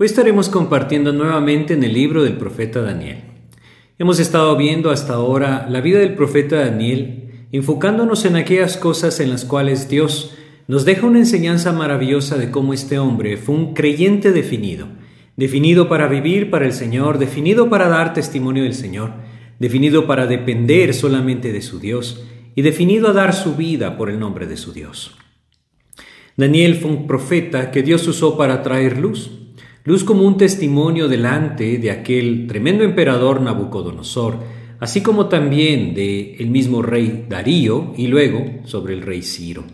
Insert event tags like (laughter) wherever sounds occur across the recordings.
Hoy estaremos compartiendo nuevamente en el libro del profeta Daniel. Hemos estado viendo hasta ahora la vida del profeta Daniel, enfocándonos en aquellas cosas en las cuales Dios nos deja una enseñanza maravillosa de cómo este hombre fue un creyente definido, definido para vivir para el Señor, definido para dar testimonio del Señor, definido para depender solamente de su Dios y definido a dar su vida por el nombre de su Dios. Daniel fue un profeta que Dios usó para traer luz, luz como un testimonio delante de aquel tremendo emperador Nabucodonosor, así como también de el mismo rey Darío y luego sobre el rey Ciro.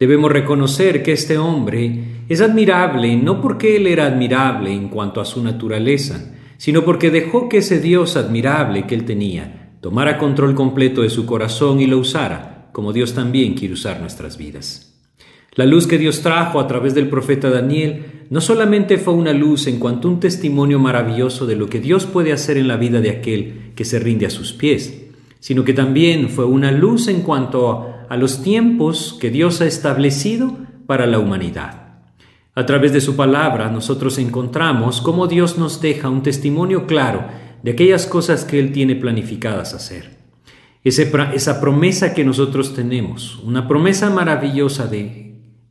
Debemos reconocer que este hombre es admirable no porque él era admirable en cuanto a su naturaleza, sino porque dejó que ese Dios admirable que él tenía tomara control completo de su corazón y lo usara, como Dios también quiere usar nuestras vidas. La luz que Dios trajo a través del profeta Daniel no solamente fue una luz en cuanto a un testimonio maravilloso de lo que Dios puede hacer en la vida de aquel que se rinde a sus pies, sino que también fue una luz en cuanto a los tiempos que Dios ha establecido para la humanidad. A través de su palabra nosotros encontramos cómo Dios nos deja un testimonio claro de aquellas cosas que Él tiene planificadas hacer. esa promesa que nosotros tenemos, una promesa maravillosa de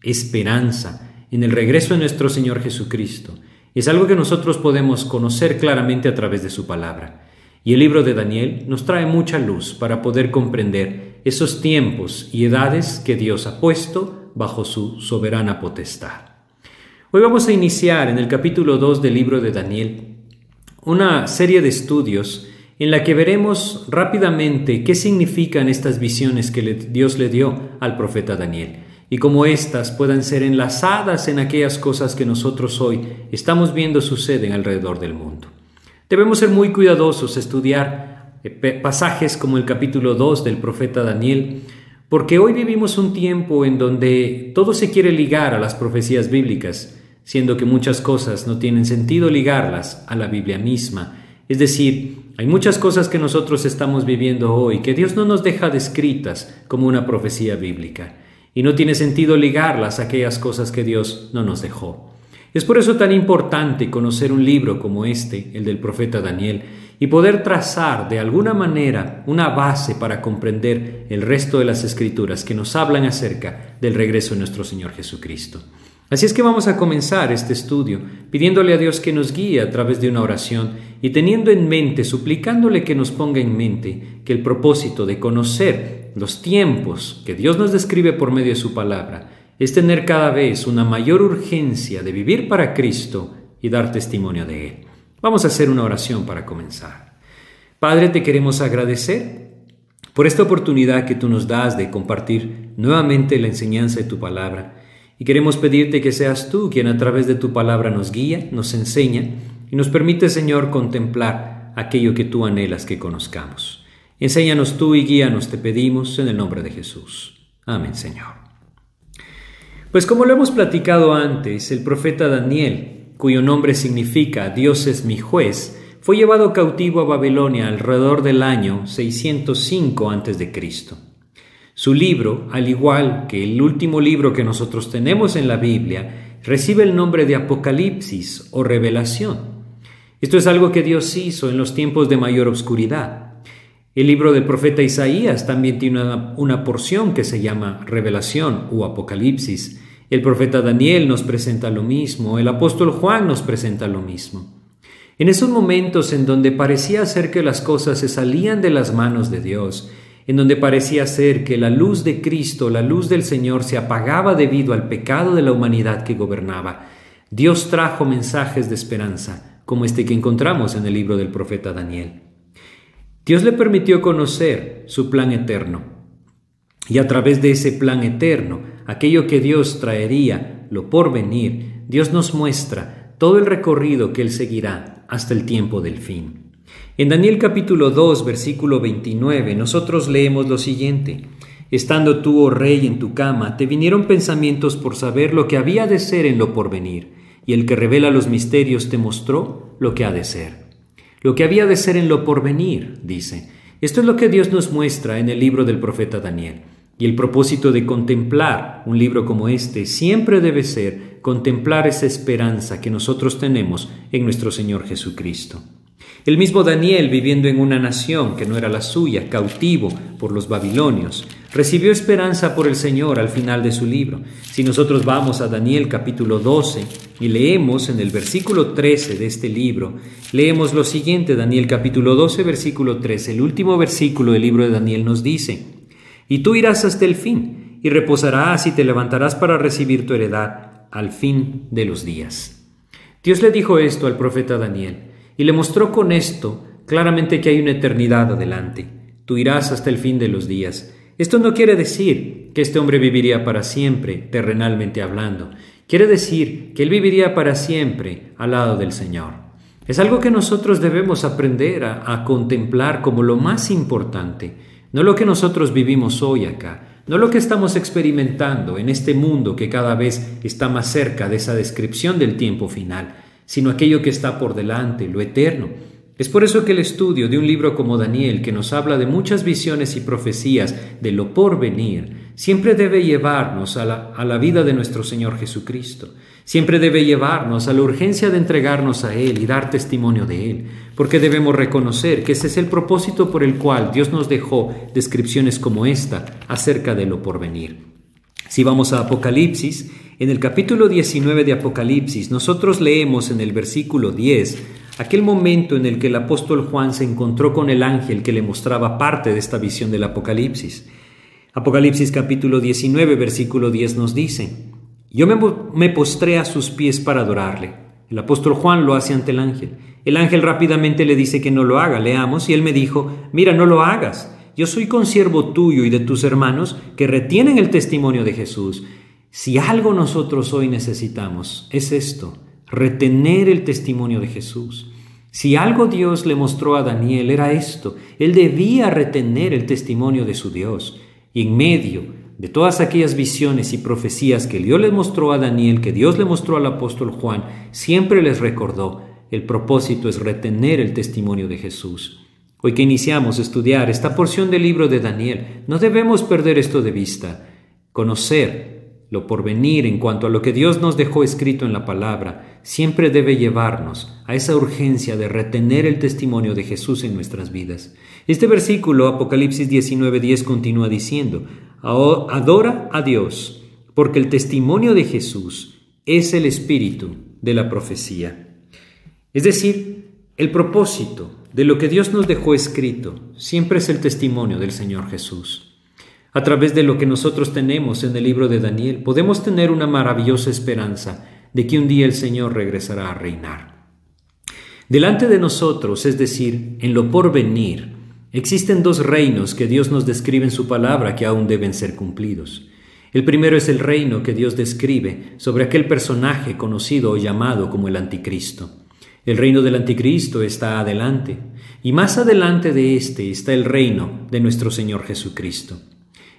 esperanza en el regreso de nuestro Señor Jesucristo. Es algo que nosotros podemos conocer claramente a través de su palabra. Y el libro de Daniel nos trae mucha luz para poder comprender esos tiempos y edades que Dios ha puesto bajo su soberana potestad. Hoy vamos a iniciar en el capítulo 2 del libro de Daniel una serie de estudios en la que veremos rápidamente qué significan estas visiones que Dios le dio al profeta Daniel y como éstas puedan ser enlazadas en aquellas cosas que nosotros hoy estamos viendo suceden alrededor del mundo. Debemos ser muy cuidadosos, estudiar eh, pasajes como el capítulo 2 del profeta Daniel, porque hoy vivimos un tiempo en donde todo se quiere ligar a las profecías bíblicas, siendo que muchas cosas no tienen sentido ligarlas a la Biblia misma. Es decir, hay muchas cosas que nosotros estamos viviendo hoy que Dios no nos deja descritas como una profecía bíblica y no tiene sentido ligarlas a aquellas cosas que Dios no nos dejó. Es por eso tan importante conocer un libro como este, el del profeta Daniel, y poder trazar de alguna manera una base para comprender el resto de las escrituras que nos hablan acerca del regreso de nuestro Señor Jesucristo. Así es que vamos a comenzar este estudio pidiéndole a Dios que nos guíe a través de una oración y teniendo en mente, suplicándole que nos ponga en mente que el propósito de conocer los tiempos que Dios nos describe por medio de su palabra es tener cada vez una mayor urgencia de vivir para Cristo y dar testimonio de Él. Vamos a hacer una oración para comenzar. Padre, te queremos agradecer por esta oportunidad que tú nos das de compartir nuevamente la enseñanza de tu palabra y queremos pedirte que seas tú quien a través de tu palabra nos guía, nos enseña y nos permite, Señor, contemplar aquello que tú anhelas que conozcamos. Enséñanos tú y guíanos, te pedimos, en el nombre de Jesús. Amén, Señor. Pues como lo hemos platicado antes, el profeta Daniel, cuyo nombre significa Dios es mi juez, fue llevado cautivo a Babilonia alrededor del año 605 a.C. Su libro, al igual que el último libro que nosotros tenemos en la Biblia, recibe el nombre de Apocalipsis o Revelación. Esto es algo que Dios hizo en los tiempos de mayor oscuridad. El libro del profeta Isaías también tiene una, porción que se llama Revelación o Apocalipsis. El profeta Daniel nos presenta lo mismo, el apóstol Juan nos presenta lo mismo. En esos momentos en donde parecía ser que las cosas se salían de las manos de Dios, en donde parecía ser que la luz de Cristo, la luz del Señor se apagaba debido al pecado de la humanidad que gobernaba, Dios trajo mensajes de esperanza, como este que encontramos en el libro del profeta Daniel. Dios le permitió conocer su plan eterno, y a través de ese plan eterno, aquello que Dios traería, lo por venir, Dios nos muestra todo el recorrido que Él seguirá hasta el tiempo del fin. En Daniel capítulo 2, versículo 29, nosotros leemos lo siguiente. Estando tú, oh rey, en tu cama, te vinieron pensamientos por saber lo que había de ser en lo porvenir, y el que revela los misterios te mostró lo que ha de ser. Lo que había de ser en lo porvenir, dice. Esto es lo que Dios nos muestra en el libro del profeta Daniel. Y el propósito de contemplar un libro como este siempre debe ser contemplar esa esperanza que nosotros tenemos en nuestro Señor Jesucristo. El mismo Daniel, viviendo en una nación que no era la suya, cautivo por los babilonios, recibió esperanza por el Señor al final de su libro. Si nosotros vamos a Daniel capítulo 12 y leemos en el versículo 13 de este libro, leemos lo siguiente, Daniel capítulo 12, versículo 13, el último versículo del libro de Daniel nos dice, y tú irás hasta el fin, y reposarás y te levantarás para recibir tu heredad al fin de los días. Dios le dijo esto al profeta Daniel y le mostró con esto claramente que hay una eternidad adelante. Tú irás hasta el fin de los días. Esto no quiere decir que este hombre viviría para siempre, terrenalmente hablando. Quiere decir que él viviría para siempre al lado del Señor. Es algo que nosotros debemos aprender a, contemplar como lo más importante, no lo que nosotros vivimos hoy acá, no lo que estamos experimentando en este mundo que cada vez está más cerca de esa descripción del tiempo final, sino aquello que está por delante, lo eterno. Es por eso que el estudio de un libro como Daniel, que nos habla de muchas visiones y profecías de lo por venir, siempre debe llevarnos a la, a la, vida de nuestro Señor Jesucristo. Siempre debe llevarnos a la urgencia de entregarnos a Él y dar testimonio de Él, porque debemos reconocer que ese es el propósito por el cual Dios nos dejó descripciones como esta acerca de lo por venir. Si vamos a Apocalipsis, en el capítulo 19 de Apocalipsis, nosotros leemos en el versículo 10 aquel momento en el que el apóstol Juan se encontró con el ángel que le mostraba parte de esta visión del Apocalipsis. Apocalipsis capítulo 19, versículo 10 nos dice, Yo me, postré a sus pies para adorarle. El apóstol Juan lo hace ante el ángel. El ángel rápidamente le dice que no lo haga. Leamos, y él me dijo, Mira, no lo hagas. Yo soy consiervo tuyo y de tus hermanos que retienen el testimonio de Jesús. Si algo nosotros hoy necesitamos es esto, retener el testimonio de Jesús. Si algo Dios le mostró a Daniel era esto, él debía retener el testimonio de su Dios. Y en medio de todas aquellas visiones y profecías que Dios le mostró a Daniel, que Dios le mostró al apóstol Juan, siempre les recordó, el propósito es retener el testimonio de Jesús. Hoy que iniciamos a estudiar esta porción del libro de Daniel, no debemos perder esto de vista, conocer lo porvenir en cuanto a lo que Dios nos dejó escrito en la palabra, siempre debe llevarnos a esa urgencia de retener el testimonio de Jesús en nuestras vidas. Este versículo, Apocalipsis 19:10, continúa diciendo, Adora a Dios, porque el testimonio de Jesús es el espíritu de la profecía. Es decir, el propósito de lo que Dios nos dejó escrito siempre es el testimonio del Señor Jesús. A través de lo que nosotros tenemos en el libro de Daniel, podemos tener una maravillosa esperanza de que un día el Señor regresará a reinar. Delante de nosotros, es decir, en lo porvenir, existen dos reinos que Dios nos describe en su palabra que aún deben ser cumplidos. El primero es el reino que Dios describe sobre aquel personaje conocido o llamado como el anticristo. El reino del anticristo está adelante, y más adelante de éste está el reino de nuestro Señor Jesucristo.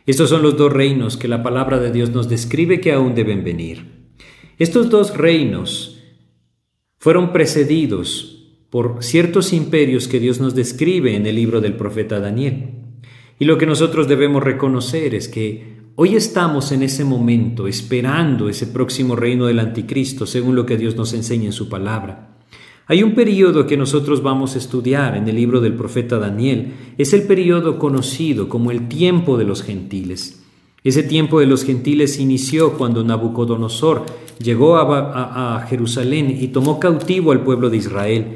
Estos son los dos reinos que la palabra de Dios nos describe que aún deben venir. Estos dos reinos fueron precedidos por ciertos imperios que Dios nos describe en el libro del profeta Daniel. Y lo que nosotros debemos reconocer es que hoy estamos en ese momento esperando ese próximo reino del anticristo, según lo que Dios nos enseña en su palabra. Hay un periodo que nosotros vamos a estudiar en el libro del profeta Daniel. Es el periodo conocido como el tiempo de los gentiles. Ese tiempo de los gentiles inició cuando Nabucodonosor llegó a, a, Jerusalén y tomó cautivo al pueblo de Israel.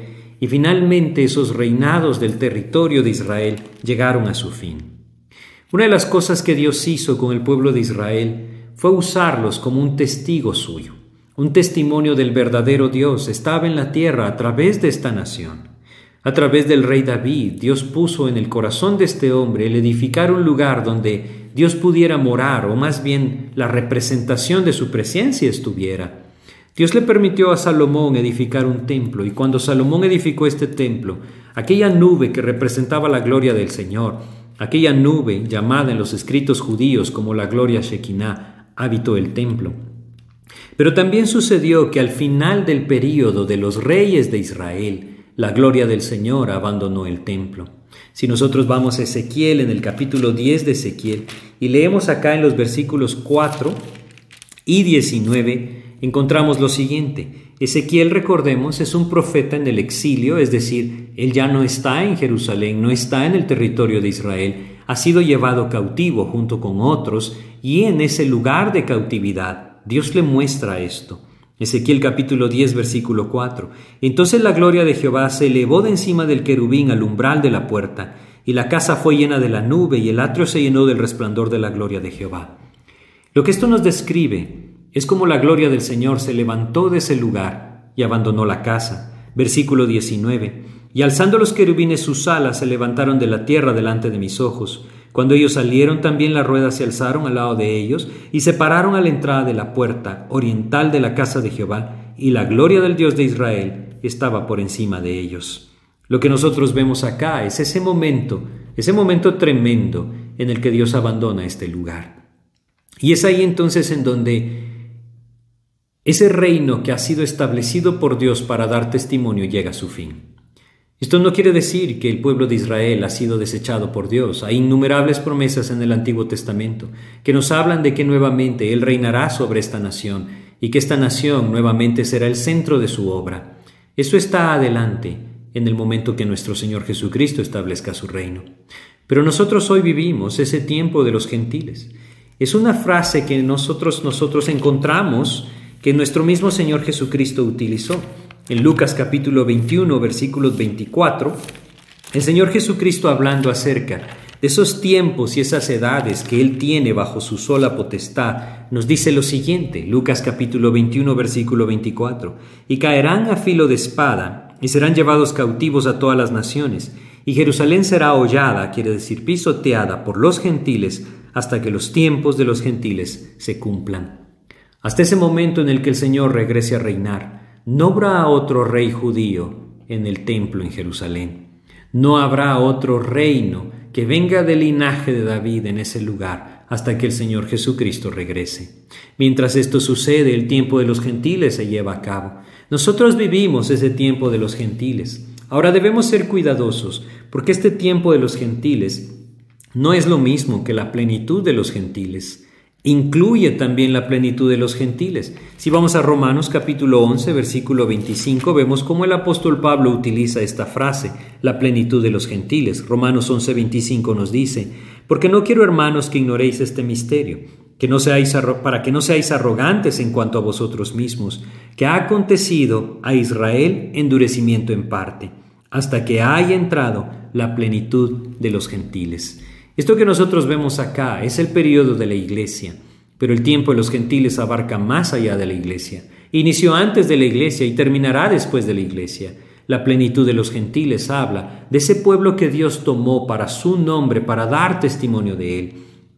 y finalmente esos reinados del territorio de Israel llegaron a su fin. Una de las cosas que Dios hizo con el pueblo de Israel fue usarlos como un testigo suyo. Un testimonio del verdadero Dios estaba en la tierra a través de esta nación. A través del rey David, Dios puso en el corazón de este hombre el edificar un lugar donde Dios pudiera morar, o más bien la representación de su presencia estuviera. Dios le permitió a Salomón edificar un templo, y cuando Salomón edificó este templo, aquella nube que representaba la gloria del Señor, aquella nube llamada en los escritos judíos como la gloria Shekinah, habitó el templo. Pero también sucedió que al final del período de los reyes de Israel, la gloria del Señor abandonó el templo. Si nosotros vamos a Ezequiel en el capítulo 10 de Ezequiel y leemos acá en los versículos 4 y 19, encontramos lo siguiente. Ezequiel, recordemos, es un profeta en el exilio, es decir, él ya no está en Jerusalén, no está en el territorio de Israel, ha sido llevado cautivo junto con otros y en ese lugar de cautividad Dios le muestra esto. Ezequiel capítulo 10 versículo 4. Entonces la gloria de Jehová se elevó de encima del querubín al umbral de la puerta, y la casa fue llena de la nube, y el atrio se llenó del resplandor de la gloria de Jehová. Lo que esto nos describe es como la gloria del Señor se levantó de ese lugar y abandonó la casa. Versículo 19. Y alzando los querubines sus alas se levantaron de la tierra delante de mis ojos. Cuando ellos salieron, también las ruedas se alzaron al lado de ellos y se pararon a la entrada de la puerta oriental de la casa de Jehová, y la gloria del Dios de Israel estaba por encima de ellos. Lo que nosotros vemos acá es ese momento, ese momento tremendo en el que Dios abandona este lugar. Y es ahí entonces en donde ese reino que ha sido establecido por Dios para dar testimonio llega a su fin. Esto no quiere decir que el pueblo de Israel ha sido desechado por Dios. Hay innumerables promesas en el Antiguo Testamento que nos hablan de que nuevamente Él reinará sobre esta nación y que esta nación nuevamente será el centro de su obra. Eso está adelante en el momento que nuestro Señor Jesucristo establezca su reino. Pero nosotros hoy vivimos ese tiempo de los gentiles. Es una frase que nosotros nosotros encontramos que nuestro mismo Señor Jesucristo utilizó. En Lucas capítulo 21, versículos 24, el Señor Jesucristo hablando acerca de esos tiempos y esas edades que Él tiene bajo su sola potestad, nos dice lo siguiente, Lucas capítulo 21, versículo 24, y caerán a filo de espada, y serán llevados cautivos a todas las naciones, y Jerusalén será hollada, quiere decir pisoteada, por los gentiles, hasta que los tiempos de los gentiles se cumplan. Hasta ese momento en el que el Señor regrese a reinar, no habrá otro rey judío en el templo en Jerusalén. No habrá otro reino que venga del linaje de David en ese lugar hasta que el Señor Jesucristo regrese. Mientras esto sucede, el tiempo de los gentiles se lleva a cabo. Nosotros vivimos ese tiempo de los gentiles. Ahora debemos ser cuidadosos, porque este tiempo de los gentiles no es lo mismo que la plenitud de los gentiles incluye también la plenitud de los gentiles. Si vamos a Romanos capítulo 11, versículo 25, vemos cómo el apóstol Pablo utiliza esta frase, la plenitud de los gentiles. Romanos 11, 25 nos dice, porque no quiero hermanos que ignoréis este misterio, que no seáis para que no seáis arrogantes en cuanto a vosotros mismos, que ha acontecido a Israel endurecimiento en parte, hasta que haya entrado la plenitud de los gentiles. Esto que nosotros vemos acá es el periodo de la iglesia, pero el tiempo de los gentiles abarca más allá de la iglesia. Inició antes de la iglesia y terminará después de la iglesia. La plenitud de los gentiles habla de ese pueblo que Dios tomó para su nombre, para dar testimonio de él.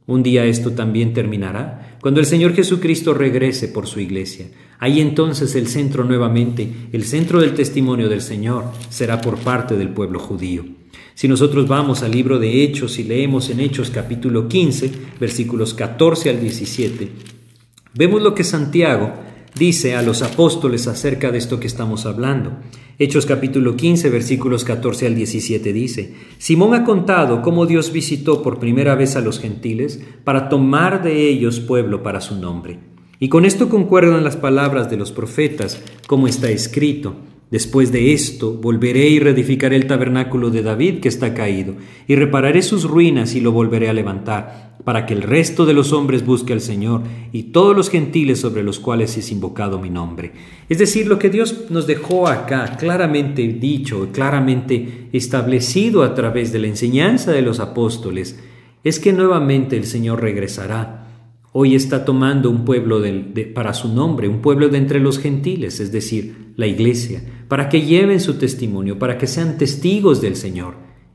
Un día esto también terminará, cuando el Señor Jesucristo regrese por su iglesia. Ahí entonces el centro nuevamente, el centro del testimonio del Señor, será por parte del pueblo judío. Si nosotros vamos al libro de Hechos y leemos en Hechos capítulo 15, versículos 14 al 17, vemos lo que Santiago dice a los apóstoles acerca de esto que estamos hablando. Hechos capítulo 15, versículos 14 al 17 dice, Simón ha contado cómo Dios visitó por primera vez a los gentiles para tomar de ellos pueblo para su nombre. Y con esto concuerdan las palabras de los profetas, como está escrito. Después de esto, volveré y reedificaré el tabernáculo de David que está caído, y repararé sus ruinas y lo volveré a levantar, para que el resto de los hombres busque al Señor y todos los gentiles sobre los cuales es invocado mi nombre. Es decir, lo que Dios nos dejó acá claramente dicho, claramente establecido a través de la enseñanza de los apóstoles, es que nuevamente el Señor regresará Hoy está tomando un pueblo para su nombre, un pueblo de entre los gentiles, es decir, la iglesia, para que lleven su testimonio, para que sean testigos del Señor.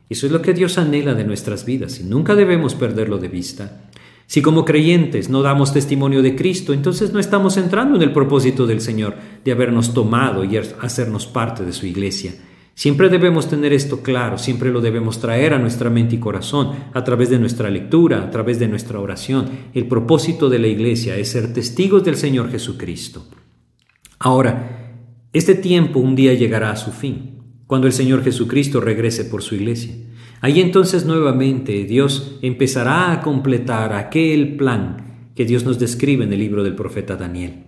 Eso es lo que Dios anhela de nuestras vidas y nunca debemos perderlo de vista. Si como creyentes no damos testimonio de Cristo, entonces no estamos entrando en el propósito del Señor de habernos tomado y hacernos parte de su iglesia. Siempre debemos tener esto claro, siempre lo debemos traer a nuestra mente y corazón, a través de nuestra lectura, a través de nuestra oración. El propósito de la iglesia es ser testigos del Señor Jesucristo. Ahora, este tiempo un día llegará a su fin, cuando el Señor Jesucristo regrese por su iglesia. Ahí entonces nuevamente Dios empezará a completar aquel plan que Dios nos describe en el libro del profeta Daniel.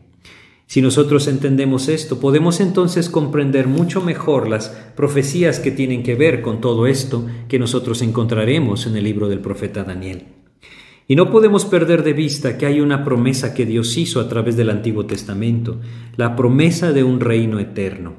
Si nosotros entendemos esto, podemos entonces comprender mucho mejor las profecías que tienen que ver con todo esto que nosotros encontraremos en el libro del profeta Daniel. Y no podemos perder de vista que hay una promesa que Dios hizo a través del Antiguo Testamento, la promesa de un reino eterno.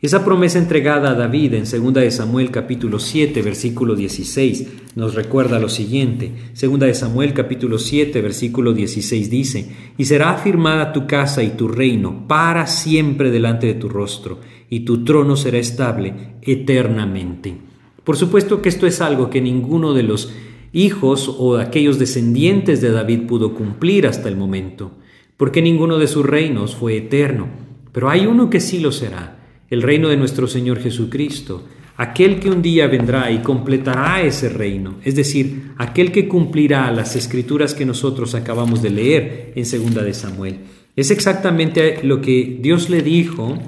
Esa promesa entregada a David en 2 de Samuel capítulo 7 versículo 16 nos recuerda lo siguiente. 2 de Samuel capítulo 7 versículo 16 dice, y será afirmada tu casa y tu reino para siempre delante de tu rostro, y tu trono será estable eternamente. Por supuesto que esto es algo que ninguno de los hijos o aquellos descendientes de David pudo cumplir hasta el momento, porque ninguno de sus reinos fue eterno, pero hay uno que sí lo será el reino de nuestro Señor Jesucristo, aquel que un día vendrá y completará ese reino, es decir, aquel que cumplirá las escrituras que nosotros acabamos de leer en segunda de Samuel. Es exactamente lo que Dios le dijo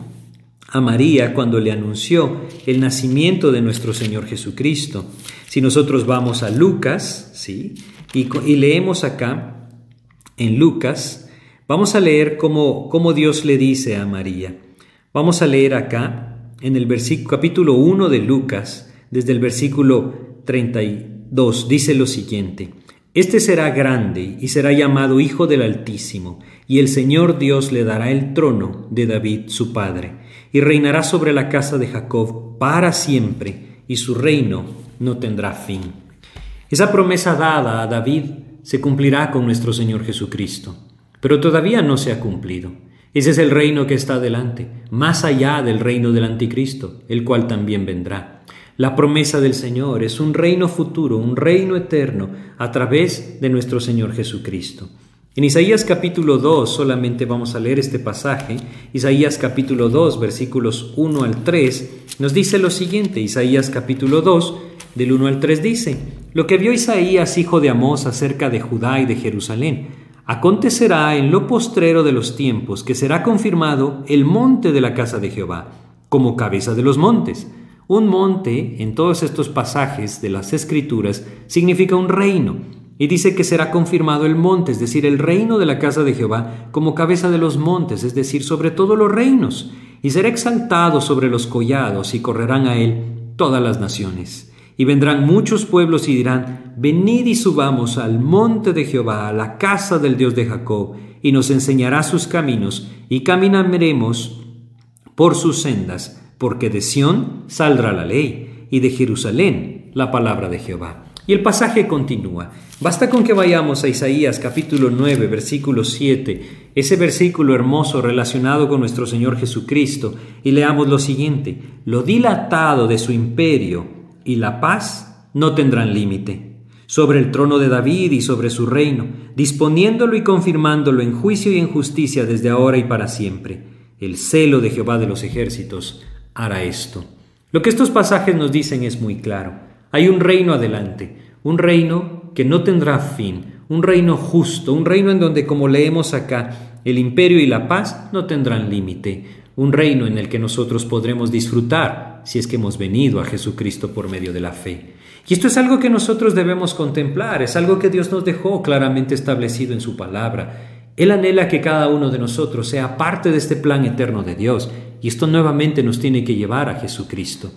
a María cuando le anunció el nacimiento de nuestro Señor Jesucristo. Si nosotros vamos a Lucas, ¿sí? Y, leemos acá en Lucas, vamos a leer cómo, cómo Dios le dice a María. Vamos a leer acá en el versículo, capítulo 1 de Lucas, desde el versículo 32, dice lo siguiente. Este será grande y será llamado Hijo del Altísimo, y el Señor Dios le dará el trono de David su padre, y reinará sobre la casa de Jacob para siempre, y su reino no tendrá fin. Esa promesa dada a David se cumplirá con nuestro Señor Jesucristo, pero todavía no se ha cumplido. Ese es el reino que está adelante, más allá del reino del anticristo, el cual también vendrá. La promesa del Señor es un reino futuro, un reino eterno, a través de nuestro Señor Jesucristo. En Isaías capítulo 2 solamente vamos a leer este pasaje. Isaías capítulo 2 versículos 1 al 3 nos dice lo siguiente. Isaías capítulo 2 del 1 al 3 dice, lo que vio Isaías hijo de Amós acerca de Judá y de Jerusalén Acontecerá en lo postrero de los tiempos que será confirmado el monte de la casa de Jehová, como cabeza de los montes. Un monte, en todos estos pasajes de las Escrituras, significa un reino, y dice que será confirmado el monte, es decir, el reino de la casa de Jehová, como cabeza de los montes, es decir, sobre todos los reinos, y será exaltado sobre los collados, y correrán a él todas las naciones. Y vendrán muchos pueblos y dirán, venid y subamos al monte de Jehová, a la casa del Dios de Jacob, y nos enseñará sus caminos, y caminaremos por sus sendas, porque de Sión saldrá la ley, y de Jerusalén la palabra de Jehová. Y el pasaje continúa. Basta con que vayamos a Isaías capítulo 9, versículo 7, ese versículo hermoso relacionado con nuestro Señor Jesucristo, y leamos lo siguiente, lo dilatado de su imperio, y la paz no tendrán límite, sobre el trono de David y sobre su reino, disponiéndolo y confirmándolo en juicio y en justicia desde ahora y para siempre. El celo de Jehová de los ejércitos hará esto. Lo que estos pasajes nos dicen es muy claro. Hay un reino adelante, un reino que no tendrá fin, un reino justo, un reino en donde, como leemos acá, el imperio y la paz no tendrán límite, un reino en el que nosotros podremos disfrutar si es que hemos venido a Jesucristo por medio de la fe. Y esto es algo que nosotros debemos contemplar, es algo que Dios nos dejó claramente establecido en su palabra. Él anhela que cada uno de nosotros sea parte de este plan eterno de Dios, y esto nuevamente nos tiene que llevar a Jesucristo.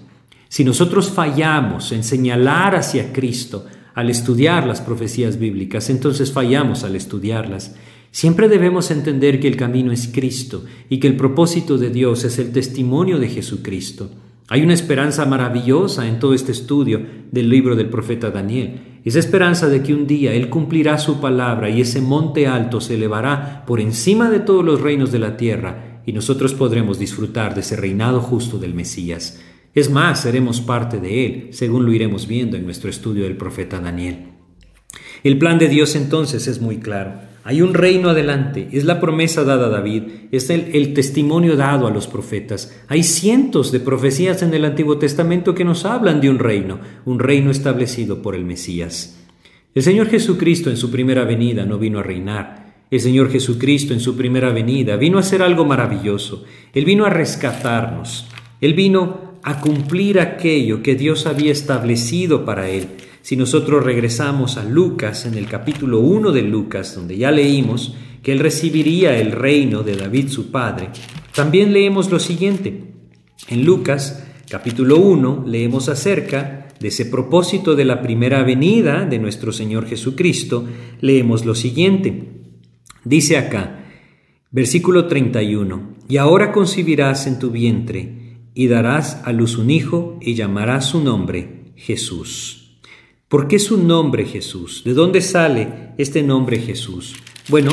Si nosotros fallamos en señalar hacia Cristo al estudiar las profecías bíblicas, entonces fallamos al estudiarlas. Siempre debemos entender que el camino es Cristo y que el propósito de Dios es el testimonio de Jesucristo. Hay una esperanza maravillosa en todo este estudio del libro del profeta Daniel. Esa esperanza de que un día Él cumplirá su palabra y ese monte alto se elevará por encima de todos los reinos de la tierra y nosotros podremos disfrutar de ese reinado justo del Mesías. Es más, seremos parte de Él, según lo iremos viendo en nuestro estudio del profeta Daniel. El plan de Dios entonces es muy claro. Hay un reino adelante, es la promesa dada a David, es el, testimonio dado a los profetas. Hay cientos de profecías en el Antiguo Testamento que nos hablan de un reino, un reino establecido por el Mesías. El Señor Jesucristo en su primera venida no vino a reinar. El Señor Jesucristo en su primera venida vino a hacer algo maravilloso. Él vino a rescatarnos. Él vino a cumplir aquello que Dios había establecido para Él. Si nosotros regresamos a Lucas, en el capítulo 1 de Lucas, donde ya leímos que él recibiría el reino de David su padre, también leemos lo siguiente. En Lucas, capítulo 1, leemos acerca de ese propósito de la primera venida de nuestro Señor Jesucristo, leemos lo siguiente. Dice acá, versículo 31, y ahora concibirás en tu vientre y darás a luz un hijo y llamarás su nombre Jesús. ¿Por qué su nombre Jesús? ¿De dónde sale este nombre Jesús? Bueno,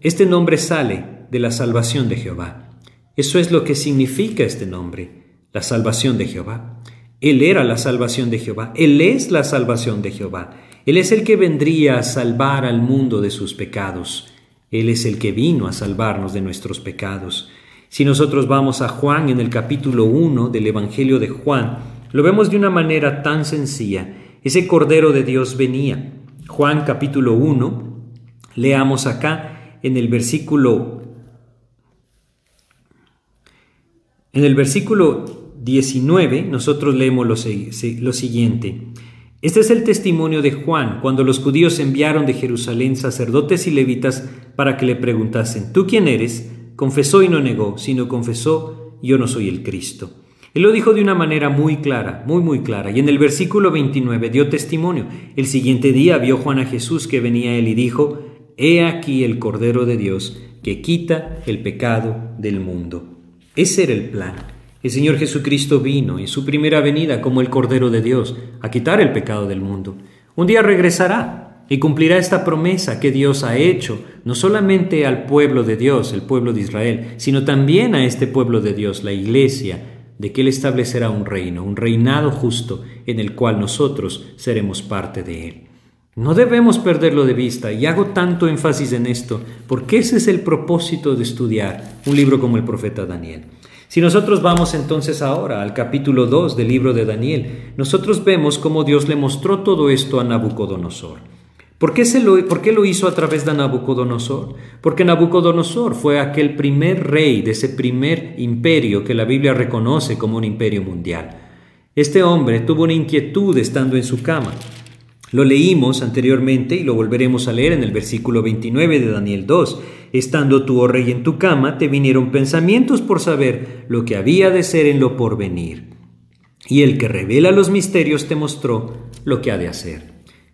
este nombre sale de la salvación de Jehová. Eso es lo que significa este nombre, la salvación de Jehová. Él era la salvación de Jehová, Él es la salvación de Jehová. Él es el que vendría a salvar al mundo de sus pecados. Él es el que vino a salvarnos de nuestros pecados. Si nosotros vamos a Juan en el capítulo 1 del Evangelio de Juan, lo vemos de una manera tan sencilla ese Cordero de Dios venía. Juan capítulo 1, leamos acá en el versículo en el versículo 19 nosotros leemos lo, lo siguiente. Este es el testimonio de Juan cuando los judíos enviaron de Jerusalén sacerdotes y levitas para que le preguntasen, ¿tú quién eres? Confesó y no negó, sino confesó, yo no soy el Cristo. Él lo dijo de una manera muy clara, muy muy clara, y en el versículo 29 dio testimonio. El siguiente día vio Juan a Jesús que venía a él y dijo, He aquí el Cordero de Dios que quita el pecado del mundo. Ese era el plan. El Señor Jesucristo vino en su primera venida como el Cordero de Dios a quitar el pecado del mundo. Un día regresará y cumplirá esta promesa que Dios ha hecho, no solamente al pueblo de Dios, el pueblo de Israel, sino también a este pueblo de Dios, la iglesia, de que Él establecerá un reino, un reinado justo en el cual nosotros seremos parte de Él. No debemos perderlo de vista y hago tanto énfasis en esto porque ese es el propósito de estudiar un libro como el profeta Daniel. Si nosotros vamos entonces ahora al capítulo 2 del libro de Daniel, nosotros vemos cómo Dios le mostró todo esto a Nabucodonosor. ¿Por qué, lo, ¿Por qué, lo, hizo a través de Nabucodonosor? Porque Nabucodonosor fue aquel primer rey de ese primer imperio que la Biblia reconoce como un imperio mundial. Este hombre tuvo una inquietud estando en su cama. Lo leímos anteriormente y lo volveremos a leer en el versículo 29 de Daniel 2. Estando tú, oh rey, en tu cama, te vinieron pensamientos por saber lo que había de ser en lo porvenir. Y el que revela los misterios te mostró lo que ha de hacer.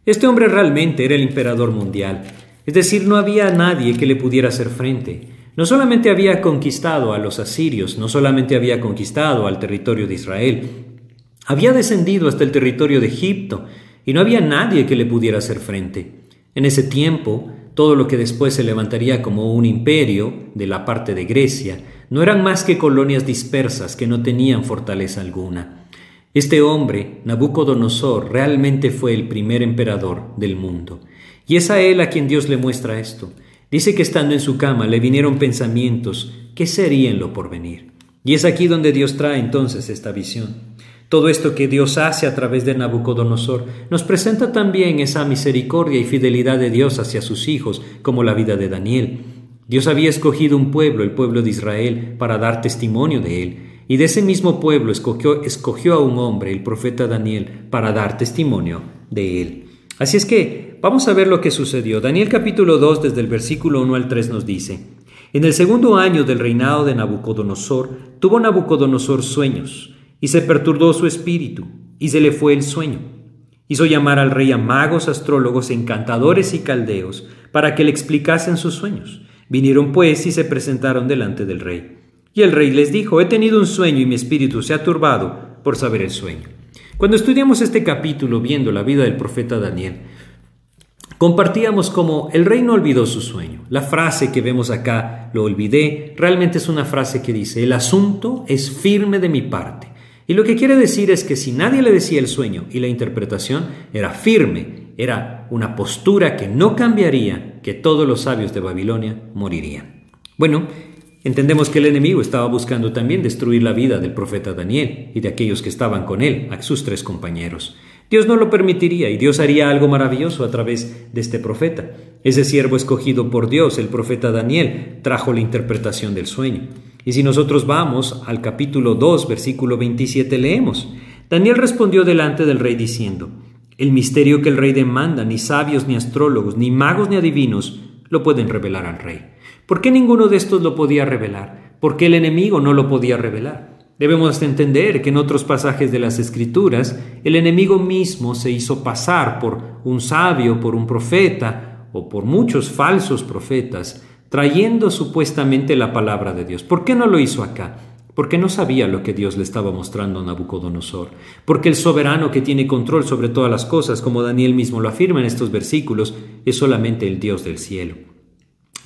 Este hombre realmente era el emperador mundial, es decir, no había nadie que le pudiera hacer frente. No solamente había conquistado a los asirios, no solamente había conquistado al territorio de Israel, había descendido hasta el territorio de Egipto y no había nadie que le pudiera hacer frente. En ese tiempo, todo lo que después se levantaría como un imperio de la parte de Grecia no eran más que colonias dispersas que no tenían fortaleza alguna. Este hombre, Nabucodonosor, realmente fue el primer emperador del mundo. Y es a él a quien Dios le muestra esto. Dice que estando en su cama le vinieron pensamientos, ¿qué sería en lo porvenir? Y es aquí donde Dios trae entonces esta visión. Todo esto que Dios hace a través de Nabucodonosor nos presenta también esa misericordia y fidelidad de Dios hacia sus hijos, como la vida de Daniel. Dios había escogido un pueblo, el pueblo de Israel, para dar testimonio de él. Y de ese mismo pueblo escogió, a un hombre, el profeta Daniel, para dar testimonio de él. Así es que vamos a ver lo que sucedió. Daniel capítulo 2 desde el versículo 1 al 3 nos dice, en el segundo año del reinado de Nabucodonosor, tuvo Nabucodonosor sueños, y se perturbó su espíritu, y se le fue el sueño. Hizo llamar al rey a magos, astrólogos, encantadores y caldeos, para que le explicasen sus sueños. Vinieron pues y se presentaron delante del rey. Y el rey les dijo, he tenido un sueño y mi espíritu se ha turbado por saber el sueño. Cuando estudiamos este capítulo viendo la vida del profeta Daniel, compartíamos cómo el rey no olvidó su sueño. La frase que vemos acá, lo olvidé, realmente es una frase que dice, el asunto es firme de mi parte. Y lo que quiere decir es que si nadie le decía el sueño y la interpretación, era firme, era una postura que no cambiaría, que todos los sabios de Babilonia morirían. Bueno, Entendemos que el enemigo estaba buscando también destruir la vida del profeta Daniel y de aquellos que estaban con él, a sus tres compañeros. Dios no lo permitiría y Dios haría algo maravilloso a través de este profeta. Ese siervo escogido por Dios, el profeta Daniel, trajo la interpretación del sueño. Y si nosotros vamos al capítulo 2, versículo 27, leemos, Daniel respondió delante del rey diciendo, El misterio que el rey demanda, ni sabios, ni astrólogos, ni magos, ni adivinos, lo pueden revelar al rey. ¿Por qué ninguno de estos lo podía revelar? ¿Por qué el enemigo no lo podía revelar? Debemos entender que en otros pasajes de las Escrituras el enemigo mismo se hizo pasar por un sabio, por un profeta o por muchos falsos profetas, trayendo supuestamente la palabra de Dios. ¿Por qué no lo hizo acá? Porque no sabía lo que Dios le estaba mostrando a Nabucodonosor. Porque el soberano que tiene control sobre todas las cosas, como Daniel mismo lo afirma en estos versículos, es solamente el Dios del cielo.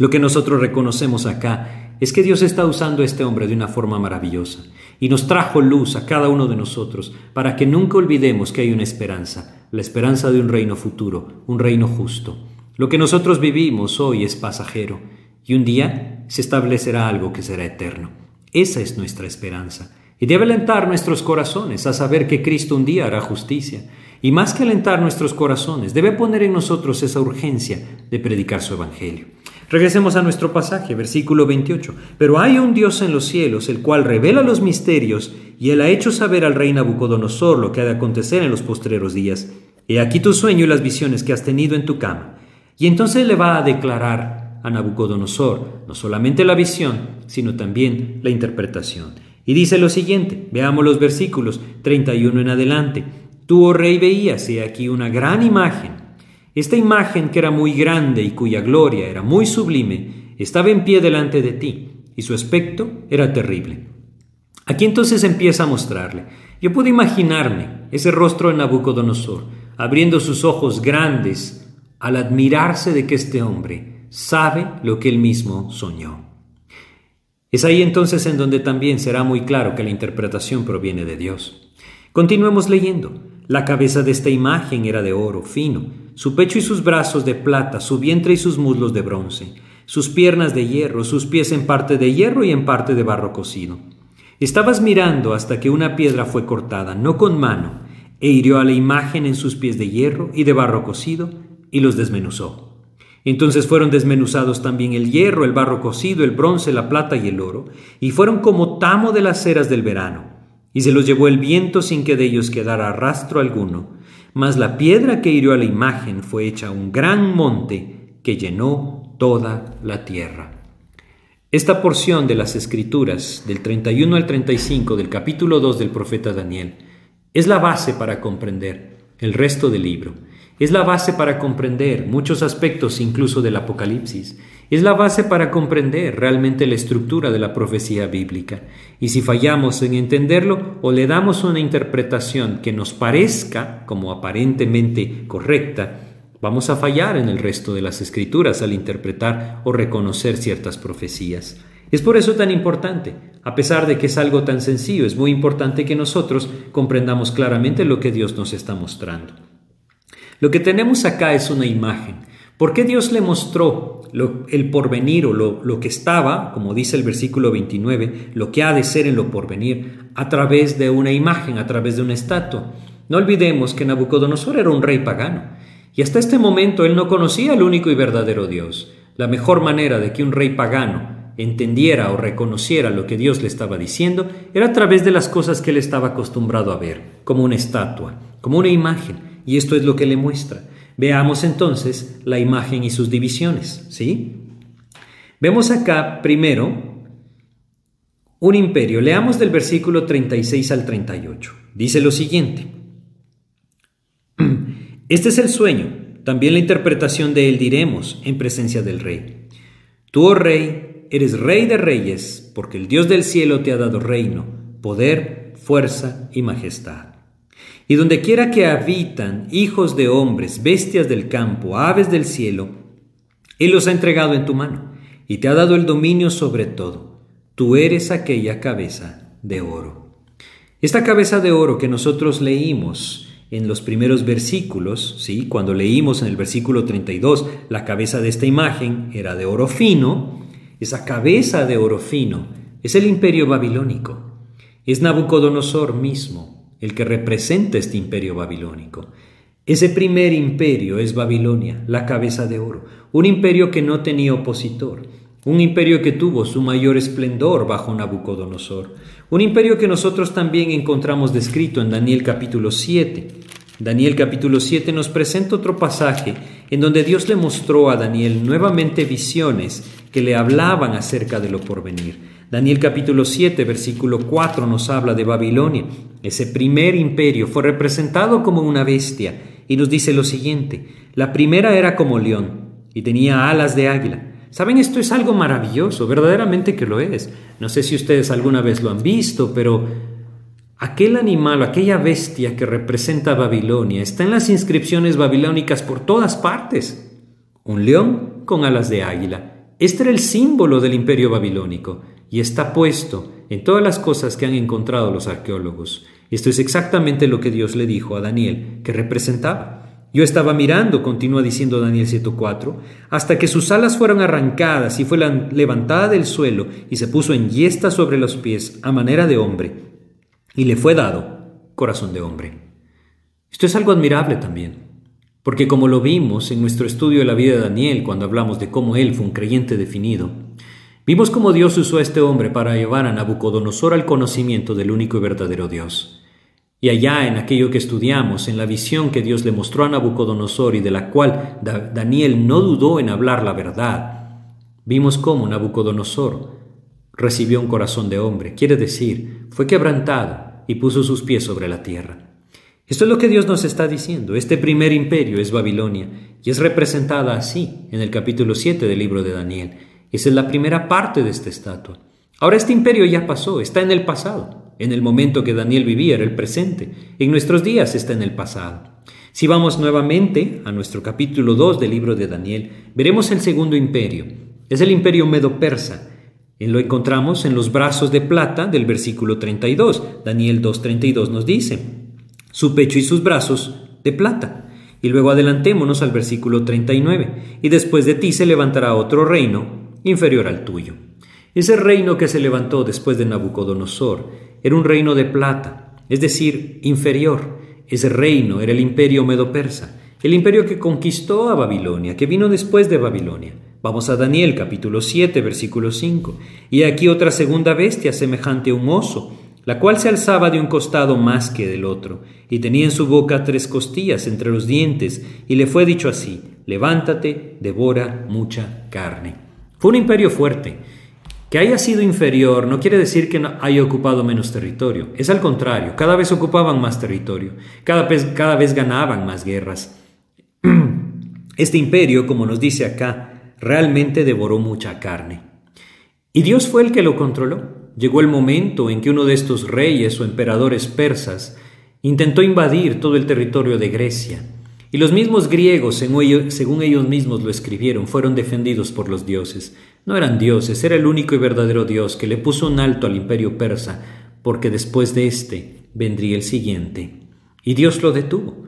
Lo que nosotros reconocemos acá es que Dios está usando a este hombre de una forma maravillosa y nos trajo luz a cada uno de nosotros para que nunca olvidemos que hay una esperanza, la esperanza de un reino futuro, un reino justo. Lo que nosotros vivimos hoy es pasajero y un día se establecerá algo que será eterno. Esa es nuestra esperanza y debe alentar nuestros corazones a saber que Cristo un día hará justicia. Y más que alentar nuestros corazones, debe poner en nosotros esa urgencia de predicar su Evangelio. Regresemos a nuestro pasaje, versículo 28. Pero hay un Dios en los cielos, el cual revela los misterios, y él ha hecho saber al rey Nabucodonosor lo que ha de acontecer en los postreros días. He aquí tu sueño y las visiones que has tenido en tu cama. Y entonces le va a declarar a Nabucodonosor no solamente la visión, sino también la interpretación. Y dice lo siguiente, veamos los versículos 31 en adelante. Tú, oh rey, veías, he aquí una gran imagen esta imagen que era muy grande y cuya gloria era muy sublime, estaba en pie delante de ti, y su aspecto era terrible. Aquí entonces empieza a mostrarle. Yo puedo imaginarme ese rostro de Nabucodonosor, abriendo sus ojos grandes al admirarse de que este hombre sabe lo que él mismo soñó. Es ahí entonces en donde también será muy claro que la interpretación proviene de Dios. Continuemos leyendo. La cabeza de esta imagen era de oro fino, su pecho y sus brazos de plata, su vientre y sus muslos de bronce, sus piernas de hierro, sus pies en parte de hierro y en parte de barro cocido. Estabas mirando hasta que una piedra fue cortada, no con mano, e hirió a la imagen en sus pies de hierro y de barro cocido, y los desmenuzó. Entonces fueron desmenuzados también el hierro, el barro cocido, el bronce, la plata y el oro, y fueron como tamo de las ceras del verano, y se los llevó el viento sin que de ellos quedara rastro alguno, mas la piedra que hirió a la imagen fue hecha un gran monte que llenó toda la tierra. Esta porción de las Escrituras, del 31 al 35 del capítulo 2 del profeta Daniel, es la base para comprender el resto del libro. Es la base para comprender muchos aspectos incluso del Apocalipsis. Es la base para comprender realmente la estructura de la profecía bíblica. Y si fallamos en entenderlo o le damos una interpretación que nos parezca como aparentemente correcta, vamos a fallar en el resto de las escrituras al interpretar o reconocer ciertas profecías. Es por eso tan importante, a pesar de que es algo tan sencillo, es muy importante que nosotros comprendamos claramente lo que Dios nos está mostrando. Lo que tenemos acá es una imagen. ¿Por qué Dios le mostró el porvenir o lo, lo, que estaba, como dice el versículo 29, lo que ha de ser en lo porvenir, a través de una imagen, a través de una estatua? No olvidemos que Nabucodonosor era un rey pagano y hasta este momento él no conocía al único y verdadero Dios. La mejor manera de que un rey pagano entendiera o reconociera lo que Dios le estaba diciendo era a través de las cosas que él estaba acostumbrado a ver, como una estatua, como una imagen, y esto es lo que le muestra. Veamos entonces la imagen y sus divisiones, ¿sí? Vemos acá primero un imperio. Leamos del versículo 36 al 38. Dice lo siguiente. (clears throat) Este es el sueño, también la interpretación de él diremos en presencia del rey. Tú, oh rey, eres rey de reyes, porque el Dios del cielo te ha dado reino, poder, fuerza y majestad. Y donde quiera que habitan hijos de hombres, bestias del campo, aves del cielo, Él los ha entregado en tu mano y te ha dado el dominio sobre todo. Tú eres aquella cabeza de oro. Esta cabeza de oro que nosotros leímos en los primeros versículos, ¿sí? cuando leímos en el versículo 32, la cabeza de esta imagen era de oro fino, esa cabeza de oro fino es el imperio babilónico, es Nabucodonosor mismo, el que representa este imperio babilónico. Ese primer imperio es Babilonia, la cabeza de oro, un imperio que no tenía opositor, un imperio que tuvo su mayor esplendor bajo Nabucodonosor, un imperio que nosotros también encontramos descrito en Daniel capítulo 7. Daniel capítulo 7 nos presenta otro pasaje en donde Dios le mostró a Daniel nuevamente visiones que le hablaban acerca de lo porvenir. Daniel capítulo 7, versículo 4 nos habla de Babilonia. Ese primer imperio fue representado como una bestia y nos dice lo siguiente. La primera era como león y tenía alas de águila. Saben, esto es algo maravilloso, verdaderamente que lo es. No sé si ustedes alguna vez lo han visto, pero aquel animal, aquella bestia que representa Babilonia, está en las inscripciones babilónicas por todas partes. Un león con alas de águila. Este era el símbolo del imperio babilónico y está puesto en todas las cosas que han encontrado los arqueólogos. Esto es exactamente lo que Dios le dijo a Daniel, que representaba. Yo estaba mirando, continúa diciendo Daniel 7:4, hasta que sus alas fueron arrancadas y fue levantada del suelo y se puso en yesta sobre los pies a manera de hombre, y le fue dado corazón de hombre. Esto es algo admirable también, porque como lo vimos en nuestro estudio de la vida de Daniel cuando hablamos de cómo él fue un creyente definido, Vimos cómo Dios usó a este hombre para llevar a Nabucodonosor al conocimiento del único y verdadero Dios. Y allá en aquello que estudiamos, en la visión que Dios le mostró a Nabucodonosor y de la cual Daniel no dudó en hablar la verdad, vimos cómo Nabucodonosor recibió un corazón de hombre, quiere decir, fue quebrantado y puso sus pies sobre la tierra. Esto es lo que Dios nos está diciendo. Este primer imperio es Babilonia y es representada así en el capítulo 7 del libro de Daniel. Esa es la primera parte de esta estatua. Ahora este imperio ya pasó, está en el pasado. En el momento que Daniel vivía era el presente. En nuestros días está en el pasado. Si vamos nuevamente a nuestro capítulo 2 del libro de Daniel, veremos el segundo imperio. Es el imperio medo-persa. Lo encontramos en los brazos de plata del versículo 32. Daniel 2.32 nos dice, su pecho y sus brazos de plata. Y luego adelantémonos al versículo 39. Y después de ti se levantará otro reino inferior al tuyo. Ese reino que se levantó después de Nabucodonosor era un reino de plata, es decir, inferior. Ese reino era el imperio medo-persa, el imperio que conquistó a Babilonia, que vino después de Babilonia. Vamos a Daniel capítulo 7, versículo 5. Y aquí otra segunda bestia semejante a un oso, la cual se alzaba de un costado más que del otro, y tenía en su boca tres costillas entre los dientes, y le fue dicho así, levántate, devora mucha carne. Fue un imperio fuerte. Que haya sido inferior no quiere decir que haya ocupado menos territorio. Es al contrario, cada vez ocupaban más territorio, cada vez, cada vez ganaban más guerras. (clears throat) Este imperio, como nos dice acá, realmente devoró mucha carne. Y Dios fue el que lo controló. Llegó el momento en que uno de estos reyes o emperadores persas intentó invadir todo el territorio de Grecia y los mismos griegos, según ellos mismos lo escribieron, fueron defendidos por los dioses. No eran dioses, era el único y verdadero Dios que le puso un alto al imperio persa, porque después de éste vendría el siguiente. Y Dios lo detuvo.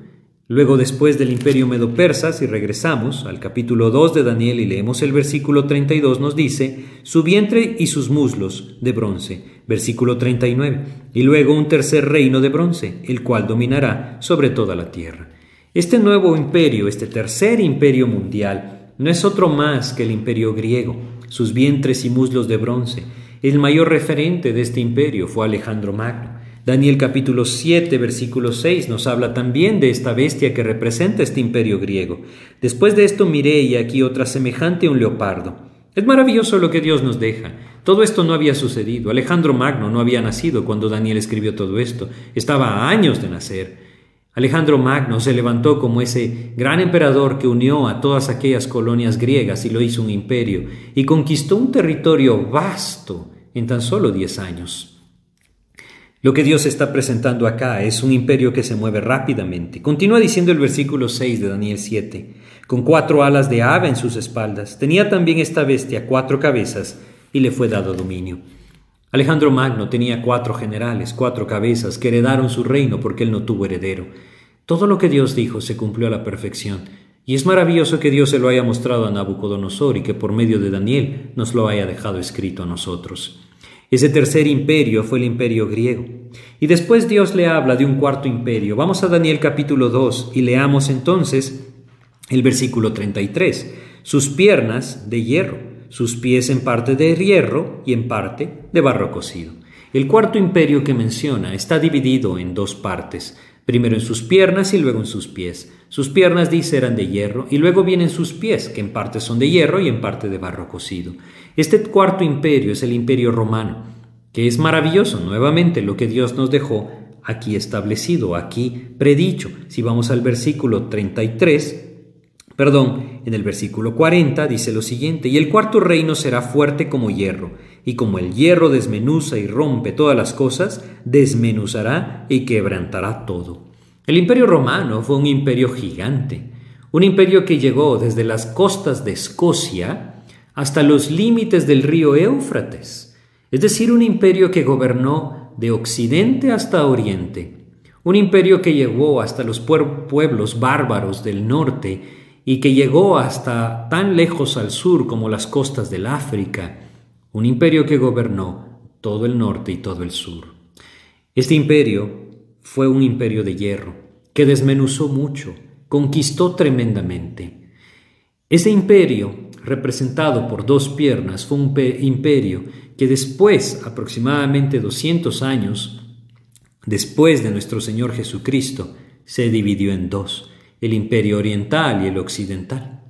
Luego, después del imperio medo-persa, si regresamos al capítulo 2 de Daniel y leemos el versículo 32, nos dice, su vientre y sus muslos de bronce. Versículo 39. Y luego un tercer reino de bronce, el cual dominará sobre toda la tierra. Este nuevo imperio, este tercer imperio mundial, no es otro más que el imperio griego, sus vientres y muslos de bronce. El mayor referente de este imperio fue Alejandro Magno. Daniel capítulo 7, versículo 6 nos habla también de esta bestia que representa este imperio griego. Después de esto miré y aquí otra semejante a un leopardo. Es maravilloso lo que Dios nos deja. Todo esto no había sucedido. Alejandro Magno no había nacido cuando Daniel escribió todo esto. Estaba a años de nacer. Alejandro Magno se levantó como ese gran emperador que unió a todas aquellas colonias griegas y lo hizo un imperio, y conquistó un territorio vasto en tan solo diez años. Lo que Dios está presentando acá es un imperio que se mueve rápidamente. Continúa diciendo el versículo 6 de Daniel 7, con cuatro alas de ave en sus espaldas. Tenía también esta bestia cuatro cabezas y le fue dado dominio. Alejandro Magno tenía cuatro generales, cuatro cabezas, que heredaron su reino porque él no tuvo heredero. Todo lo que Dios dijo se cumplió a la perfección. Y es maravilloso que Dios se lo haya mostrado a Nabucodonosor y que por medio de Daniel nos lo haya dejado escrito a nosotros. Ese tercer imperio fue el imperio griego. Y después Dios le habla de un cuarto imperio. Vamos a Daniel capítulo 2 y leamos entonces el versículo 33. Sus piernas de hierro, sus pies en parte de hierro y en parte de barro cocido. El cuarto imperio que menciona está dividido en dos partes, primero en sus piernas y luego en sus pies. Sus piernas, dice, eran de hierro, y luego vienen sus pies, que en parte son de hierro y en parte de barro cocido. Este cuarto imperio es el imperio romano, que es maravilloso, nuevamente, lo que Dios nos dejó aquí establecido, aquí predicho. Si vamos al versículo 33, perdón, en el versículo 40 dice lo siguiente, y el cuarto reino será fuerte como hierro, y como el hierro desmenuza y rompe todas las cosas, desmenuzará y quebrantará todo. El imperio romano fue un imperio gigante, un imperio que llegó desde las costas de Escocia hasta los límites del río Éufrates, es decir, un imperio que gobernó de occidente hasta oriente, un imperio que llegó hasta los pueblos bárbaros del norte y que llegó hasta tan lejos al sur como las costas del África, un imperio que gobernó todo el norte y todo el sur. Este imperio fue un imperio de hierro, que desmenuzó mucho, conquistó tremendamente. Ese imperio, representado por dos piernas, fue un imperio que después, aproximadamente 200 años, después de nuestro Señor Jesucristo, se dividió en dos, el imperio oriental y el occidental.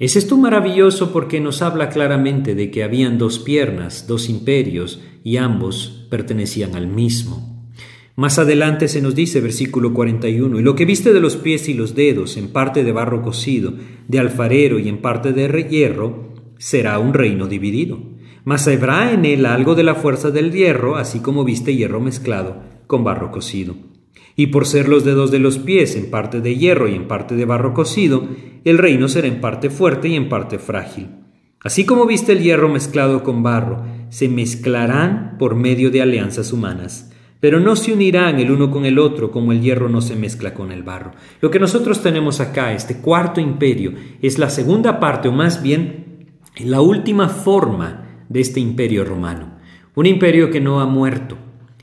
Es esto maravilloso porque nos habla claramente de que habían dos piernas, dos imperios, y ambos pertenecían al mismo. Más adelante se nos dice, versículo 41, y lo que viste de los pies y los dedos, en parte de barro cocido, de alfarero y en parte de hierro, será un reino dividido. Mas habrá en él algo de la fuerza del hierro, así como viste hierro mezclado con barro cocido. Y por ser los dedos de los pies en parte de hierro y en parte de barro cocido, el reino será en parte fuerte y en parte frágil. Así como viste el hierro mezclado con barro, se mezclarán por medio de alianzas humanas pero no se unirán el uno con el otro como el hierro no se mezcla con el barro. Lo que nosotros tenemos acá, este cuarto imperio, es la segunda parte, o más bien la última forma de este imperio romano. Un imperio que no ha muerto.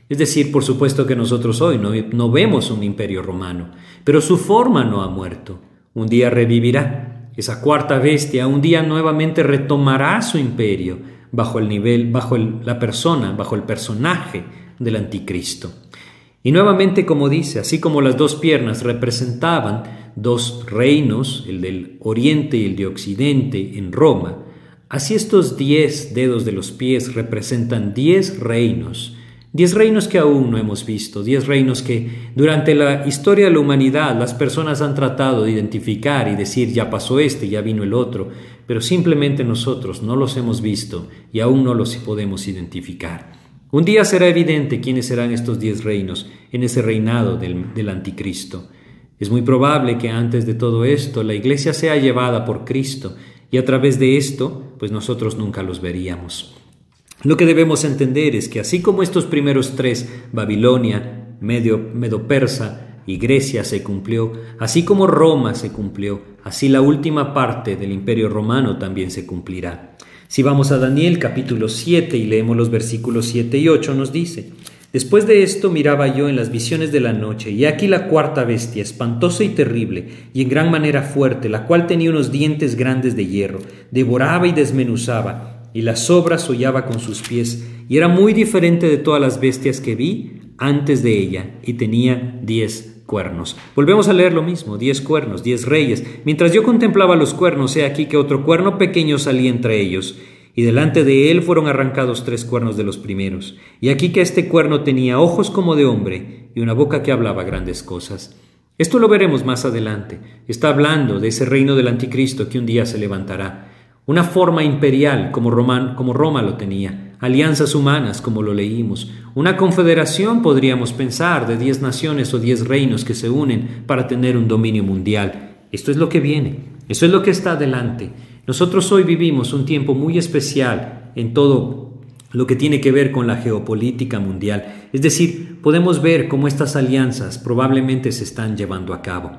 Es decir, por supuesto que nosotros hoy no, vemos un imperio romano, pero su forma no ha muerto. Un día revivirá. Esa cuarta bestia un día nuevamente retomará su imperio bajo el nivel, bajo la persona, bajo el personaje del anticristo. Y nuevamente, como dice, así como las dos piernas representaban dos reinos, el del oriente y el de occidente en Roma, así estos diez dedos de los pies representan diez reinos, diez reinos que aún no hemos visto, diez reinos que durante la historia de la humanidad las personas han tratado de identificar y decir ya pasó este, ya vino el otro, pero simplemente nosotros no los hemos visto y aún no los podemos identificar. Un día será evidente quiénes serán estos diez reinos en ese reinado del, anticristo. Es muy probable que antes de todo esto la iglesia sea llevada por Cristo y a través de esto, pues nosotros nunca los veríamos. Lo que debemos entender es que así como estos primeros tres, Babilonia, Medio, Medo Persa y Grecia se cumplió, así como Roma se cumplió, así la última parte del imperio romano también se cumplirá. Si vamos a Daniel capítulo 7 y leemos los versículos 7 y 8, nos dice, Después de esto miraba yo en las visiones de la noche, y aquí la cuarta bestia, espantosa y terrible, y en gran manera fuerte, la cual tenía unos dientes grandes de hierro, devoraba y desmenuzaba, y las sobras hollaba con sus pies, y era muy diferente de todas las bestias que vi antes de ella y tenía diez cuernos. Volvemos a leer lo mismo, diez cuernos, diez reyes. Mientras yo contemplaba los cuernos, he aquí que otro cuerno pequeño salía entre ellos, y delante de él fueron arrancados tres cuernos de los primeros. Y aquí que este cuerno tenía ojos como de hombre y una boca que hablaba grandes cosas. Esto lo veremos más adelante. Está hablando de ese reino del anticristo que un día se levantará. Una forma imperial como, Roma lo tenía, alianzas humanas como lo leímos, una confederación podríamos pensar de diez naciones o diez reinos que se unen para tener un dominio mundial. Esto es lo que viene, eso es lo que está adelante. Nosotros hoy vivimos un tiempo muy especial en todo lo que tiene que ver con la geopolítica mundial. Es decir, podemos ver cómo estas alianzas probablemente se están llevando a cabo.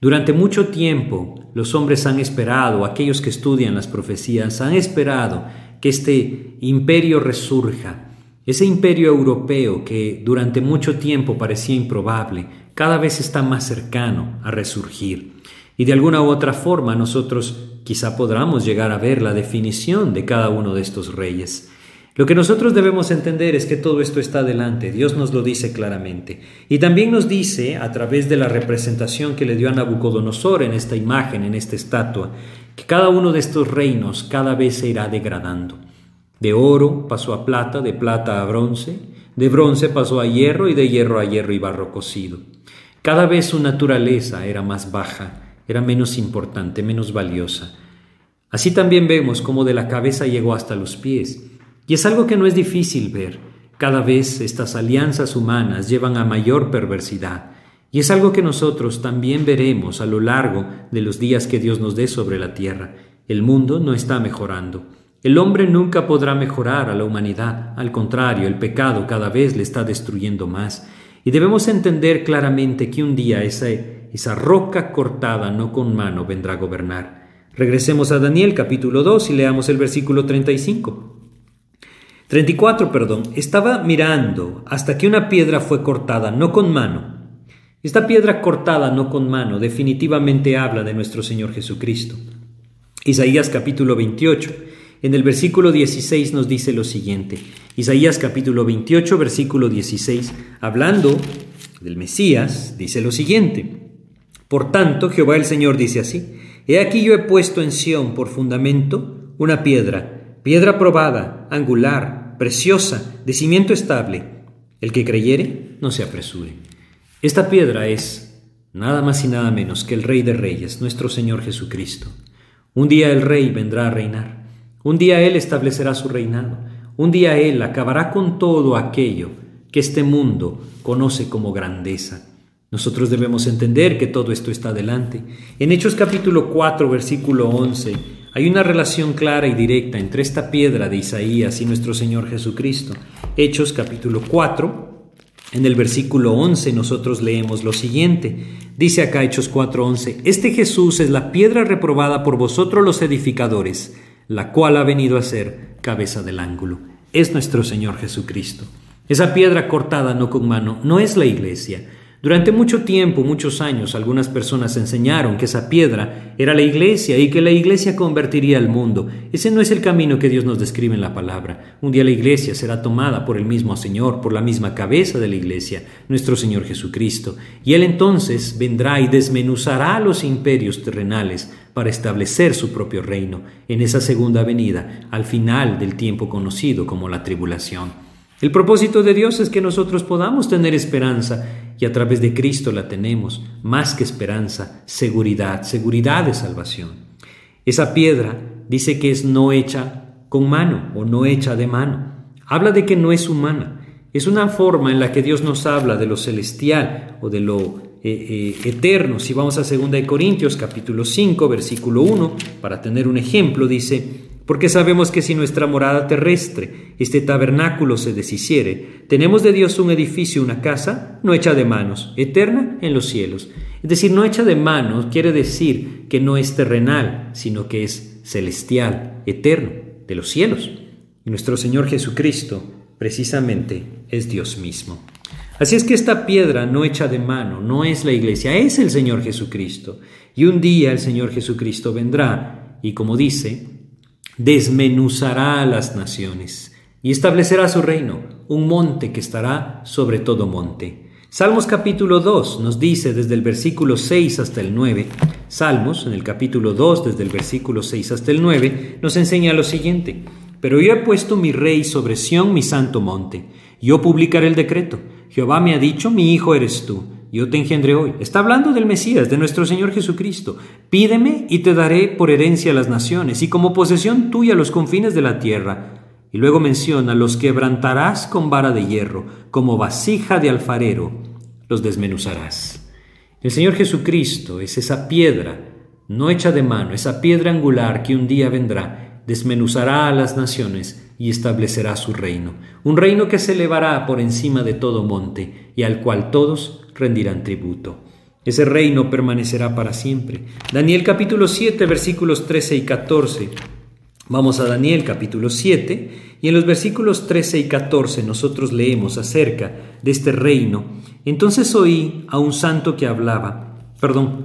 Durante mucho tiempo los hombres han esperado, aquellos que estudian las profecías, han esperado que este imperio resurja. Ese imperio europeo que durante mucho tiempo parecía improbable, cada vez está más cercano a resurgir. Y de alguna u otra forma nosotros quizá podamos llegar a ver la definición de cada uno de estos reyes. Lo que nosotros debemos entender es que todo esto está delante, Dios nos lo dice claramente. Y también nos dice, a través de la representación que le dio a Nabucodonosor en esta imagen, en esta estatua, que cada uno de estos reinos cada vez se irá degradando. De oro pasó a plata, de plata a bronce, de bronce pasó a hierro y de hierro a hierro y barro cocido. Cada vez su naturaleza era más baja, era menos importante, menos valiosa. Así también vemos cómo de la cabeza llegó hasta los pies y es algo que no es difícil ver. Cada vez estas alianzas humanas llevan a mayor perversidad. Y es algo que nosotros también veremos a lo largo de los días que Dios nos dé sobre la tierra. El mundo no está mejorando. El hombre nunca podrá mejorar a la humanidad. Al contrario, el pecado cada vez le está destruyendo más. Y debemos entender claramente que un día esa, esa roca cortada no con mano vendrá a gobernar. Regresemos a Daniel capítulo 2 y leamos el versículo 35. 34, perdón, estaba mirando hasta que una piedra fue cortada, no con mano. Esta piedra cortada no con mano definitivamente habla de nuestro Señor Jesucristo. Isaías capítulo 28, en el versículo 16 nos dice lo siguiente. Isaías capítulo 28, versículo 16, hablando del Mesías, dice lo siguiente. Por tanto, Jehová el Señor dice así, He aquí yo he puesto en Sión por fundamento una piedra, piedra probada, angular, preciosa, de cimiento estable. El que creyere, no se apresure. Esta piedra es nada más y nada menos que el Rey de Reyes, nuestro Señor Jesucristo. Un día el Rey vendrá a reinar. Un día Él establecerá su reinado. Un día Él acabará con todo aquello que este mundo conoce como grandeza. Nosotros debemos entender que todo esto está delante. En Hechos capítulo 4, versículo 11, hay una relación clara y directa entre esta piedra de Isaías y nuestro Señor Jesucristo. Hechos capítulo 4, en el versículo 11 nosotros leemos lo siguiente. Dice acá Hechos 4:11, Este Jesús es la piedra reprobada por vosotros los edificadores, la cual ha venido a ser cabeza del ángulo. Es nuestro Señor Jesucristo. Esa piedra cortada no con mano no es la iglesia, durante mucho tiempo, muchos años, algunas personas enseñaron que esa piedra era la iglesia y que la iglesia convertiría al mundo. Ese no es el camino que Dios nos describe en la palabra. Un día la iglesia será tomada por el mismo Señor, por la misma cabeza de la iglesia, nuestro Señor Jesucristo. Y Él entonces vendrá y desmenuzará los imperios terrenales para establecer su propio reino en esa segunda venida, al final del tiempo conocido como la tribulación. El propósito de Dios es que nosotros podamos tener esperanza y a través de Cristo la tenemos, más que esperanza, seguridad, seguridad de salvación. Esa piedra dice que es no hecha con mano o no hecha de mano. Habla de que no es humana. Es una forma en la que Dios nos habla de lo celestial o de lo eh, eh, eterno. Si vamos a 2 Corintios capítulo 5, versículo 1, para tener un ejemplo, dice, porque sabemos que si nuestra morada terrestre, este tabernáculo se deshiciere, tenemos de Dios un edificio, una casa, no hecha de manos, eterna en los cielos. Es decir, no hecha de manos quiere decir que no es terrenal, sino que es celestial, eterno, de los cielos. Y nuestro Señor Jesucristo, precisamente, es Dios mismo. Así es que esta piedra no hecha de mano no es la iglesia, es el Señor Jesucristo. Y un día el Señor Jesucristo vendrá y como dice, desmenuzará a las naciones. y establecerá su reino, un monte que estará sobre todo monte. Salmos capítulo 2 nos dice desde el versículo 6 hasta el 9, Salmos en el capítulo 2 desde el versículo 6 hasta el 9 nos enseña lo siguiente, pero yo he puesto mi rey sobre Sión, mi santo monte, yo publicaré el decreto, Jehová me ha dicho, mi hijo eres tú, yo te engendré hoy. Está hablando del Mesías, de nuestro Señor Jesucristo. Pídeme y te daré por herencia las naciones y como posesión tuya los confines de la tierra y luego menciona, los quebrantarás con vara de hierro, como vasija de alfarero, los desmenuzarás. El Señor Jesucristo es esa piedra, no hecha de mano, esa piedra angular que un día vendrá, desmenuzará a las naciones y establecerá su reino, un reino que se elevará por encima de todo monte y al cual todos rendirán tributo. Ese reino permanecerá para siempre. Daniel capítulo 7 versículos 13 y 14 Vamos a Daniel capítulo 7 y en los versículos 13 y 14 nosotros leemos acerca de este reino. Entonces oí a un santo que hablaba, perdón,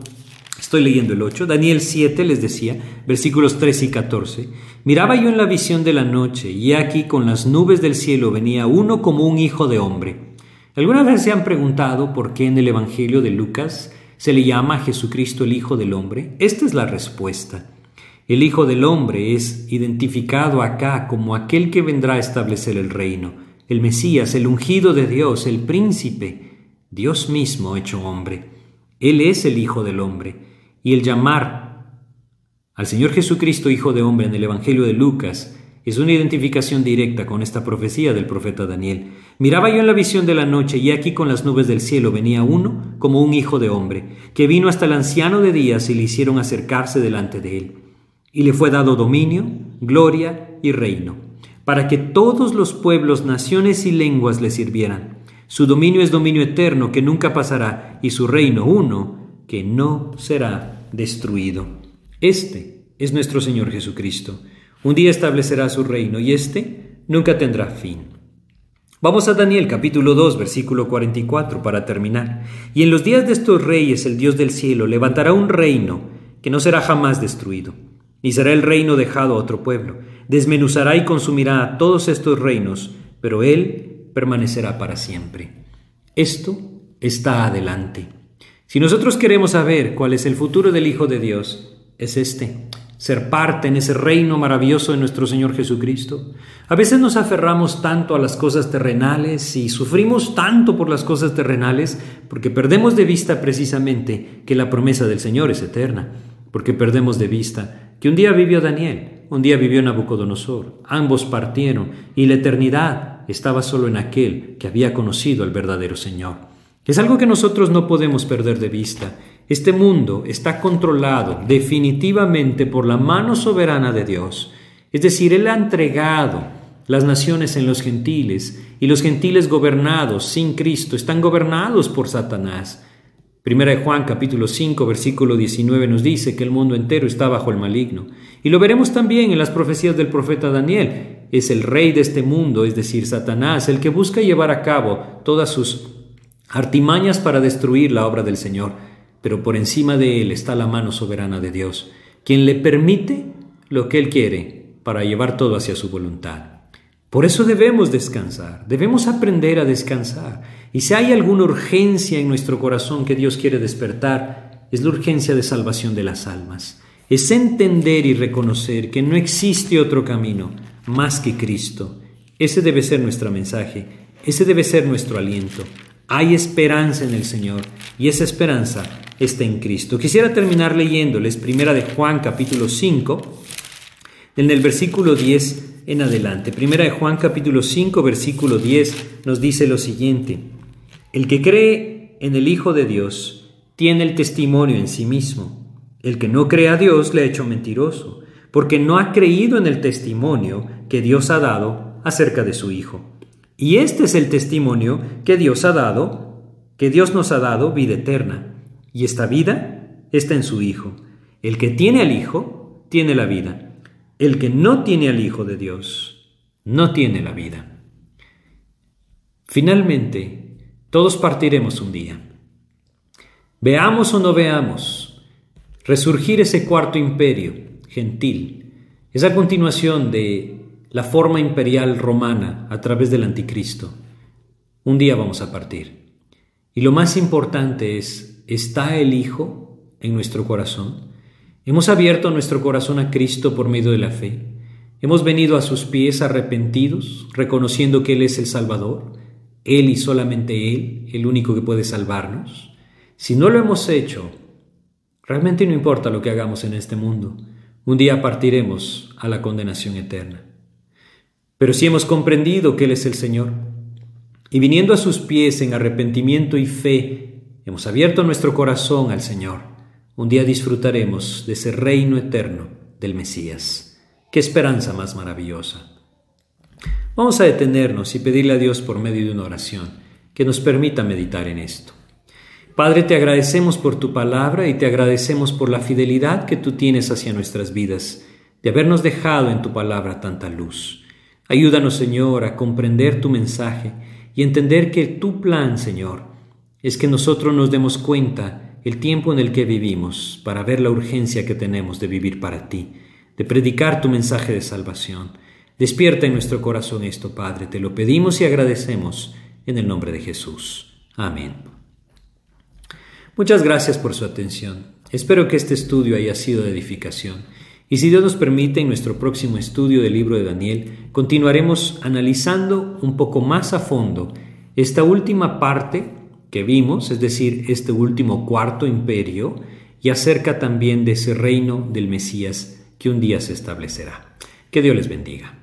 estoy leyendo el 8, Daniel 7 les decía, versículos 13 y 14, miraba yo en la visión de la noche y aquí con las nubes del cielo venía uno como un hijo de hombre. ¿Alguna vez se han preguntado por qué en el Evangelio de Lucas se le llama a Jesucristo el Hijo del Hombre? Esta es la respuesta. El Hijo del Hombre es identificado acá como aquel que vendrá a establecer el reino, el Mesías, el ungido de Dios, el príncipe, Dios mismo hecho hombre. Él es el Hijo del Hombre. Y el llamar al Señor Jesucristo Hijo de Hombre en el Evangelio de Lucas es una identificación directa con esta profecía del profeta Daniel. Miraba yo en la visión de la noche y aquí con las nubes del cielo venía uno como un hijo de hombre, que vino hasta el anciano de días y le hicieron acercarse delante de él y le fue dado dominio, gloria y reino, para que todos los pueblos, naciones y lenguas le sirvieran. Su dominio es dominio eterno que nunca pasará, y su reino uno que no será destruido. Este es nuestro Señor Jesucristo. Un día establecerá su reino, y este nunca tendrá fin. Vamos a Daniel capítulo 2 versículo 44 para terminar. Y en los días de estos reyes el Dios del cielo levantará un reino que no será jamás destruido ni será el reino dejado a otro pueblo. Desmenuzará y consumirá a todos estos reinos, pero Él permanecerá para siempre. Esto está adelante. Si nosotros queremos saber cuál es el futuro del Hijo de Dios, es este, ser parte en ese reino maravilloso de nuestro Señor Jesucristo. A veces nos aferramos tanto a las cosas terrenales y sufrimos tanto por las cosas terrenales porque perdemos de vista precisamente que la promesa del Señor es eterna, porque perdemos de vista que un día vivió Daniel, un día vivió Nabucodonosor, ambos partieron y la eternidad estaba solo en aquel que había conocido al verdadero Señor. Es algo que nosotros no podemos perder de vista. Este mundo está controlado definitivamente por la mano soberana de Dios. Es decir, Él ha entregado las naciones en los gentiles y los gentiles gobernados sin Cristo están gobernados por Satanás. Primera de Juan capítulo 5 versículo 19 nos dice que el mundo entero está bajo el maligno. Y lo veremos también en las profecías del profeta Daniel. Es el rey de este mundo, es decir, Satanás, el que busca llevar a cabo todas sus artimañas para destruir la obra del Señor. Pero por encima de él está la mano soberana de Dios, quien le permite lo que él quiere para llevar todo hacia su voluntad. Por eso debemos descansar, debemos aprender a descansar. Y si hay alguna urgencia en nuestro corazón que Dios quiere despertar, es la urgencia de salvación de las almas. Es entender y reconocer que no existe otro camino más que Cristo. Ese debe ser nuestro mensaje, ese debe ser nuestro aliento. Hay esperanza en el Señor y esa esperanza está en Cristo. Quisiera terminar leyéndoles primera de Juan capítulo 5, en el versículo 10 en adelante. Primera de Juan capítulo 5 versículo 10 nos dice lo siguiente. El que cree en el Hijo de Dios tiene el testimonio en sí mismo. El que no cree a Dios le ha hecho mentiroso, porque no ha creído en el testimonio que Dios ha dado acerca de su Hijo. Y este es el testimonio que Dios ha dado, que Dios nos ha dado vida eterna. Y esta vida está en su Hijo. El que tiene al Hijo tiene la vida. El que no tiene al Hijo de Dios no tiene la vida. Finalmente, todos partiremos un día. Veamos o no veamos, resurgir ese cuarto imperio gentil, esa continuación de la forma imperial romana a través del anticristo. Un día vamos a partir. Y lo más importante es, ¿está el Hijo en nuestro corazón? ¿Hemos abierto nuestro corazón a Cristo por medio de la fe? ¿Hemos venido a sus pies arrepentidos, reconociendo que Él es el Salvador? Él y solamente Él, el único que puede salvarnos. Si no lo hemos hecho, realmente no importa lo que hagamos en este mundo. Un día partiremos a la condenación eterna. Pero si hemos comprendido que Él es el Señor, y viniendo a sus pies en arrepentimiento y fe, hemos abierto nuestro corazón al Señor, un día disfrutaremos de ese reino eterno del Mesías. ¡Qué esperanza más maravillosa! Vamos a detenernos y pedirle a Dios por medio de una oración que nos permita meditar en esto. Padre, te agradecemos por tu palabra y te agradecemos por la fidelidad que tú tienes hacia nuestras vidas, de habernos dejado en tu palabra tanta luz. Ayúdanos, Señor, a comprender tu mensaje y entender que tu plan, Señor, es que nosotros nos demos cuenta el tiempo en el que vivimos para ver la urgencia que tenemos de vivir para ti, de predicar tu mensaje de salvación Despierta en nuestro corazón esto, Padre, te lo pedimos y agradecemos en el nombre de Jesús. Amén. Muchas gracias por su atención. Espero que este estudio haya sido de edificación. Y si Dios nos permite, en nuestro próximo estudio del libro de Daniel, continuaremos analizando un poco más a fondo esta última parte que vimos, es decir, este último cuarto imperio, y acerca también de ese reino del Mesías que un día se establecerá. Que Dios les bendiga.